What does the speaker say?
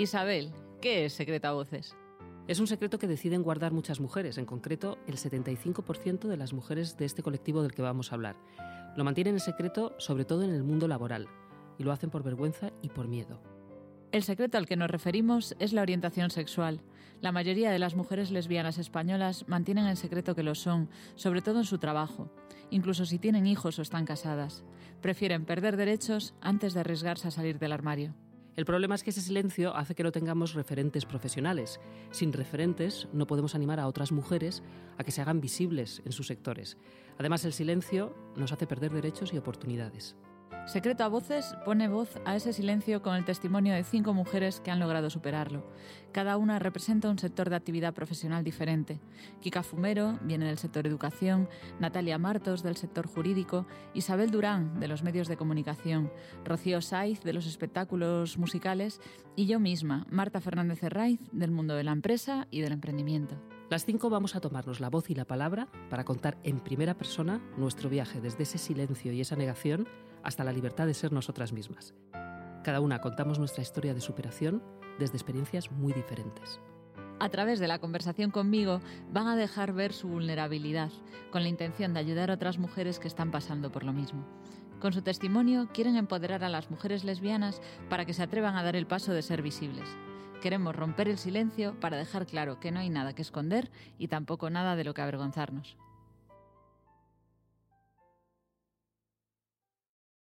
Isabel, ¿qué es secreto a voces? Es un secreto que deciden guardar muchas mujeres, en concreto el 75% de las mujeres de este colectivo del que vamos a hablar. Lo mantienen en secreto sobre todo en el mundo laboral y lo hacen por vergüenza y por miedo. El secreto al que nos referimos es la orientación sexual. La mayoría de las mujeres lesbianas españolas mantienen en secreto que lo son, sobre todo en su trabajo, incluso si tienen hijos o están casadas. Prefieren perder derechos antes de arriesgarse a salir del armario. El problema es que ese silencio hace que no tengamos referentes profesionales. Sin referentes no podemos animar a otras mujeres a que se hagan visibles en sus sectores. Además, el silencio nos hace perder derechos y oportunidades. Secreto a Voces pone voz a ese silencio con el testimonio de cinco mujeres que han logrado superarlo. Cada una representa un sector de actividad profesional diferente. Kika Fumero viene del sector educación, Natalia Martos del sector jurídico, Isabel Durán de los medios de comunicación, Rocío Saiz de los espectáculos musicales y yo misma, Marta Fernández Herraiz del mundo de la empresa y del emprendimiento. Las cinco vamos a tomarnos la voz y la palabra para contar en primera persona nuestro viaje desde ese silencio y esa negación hasta la libertad de ser nosotras mismas. Cada una contamos nuestra historia de superación desde experiencias muy diferentes. A través de la conversación conmigo van a dejar ver su vulnerabilidad, con la intención de ayudar a otras mujeres que están pasando por lo mismo. Con su testimonio quieren empoderar a las mujeres lesbianas para que se atrevan a dar el paso de ser visibles. Queremos romper el silencio para dejar claro que no hay nada que esconder y tampoco nada de lo que avergonzarnos.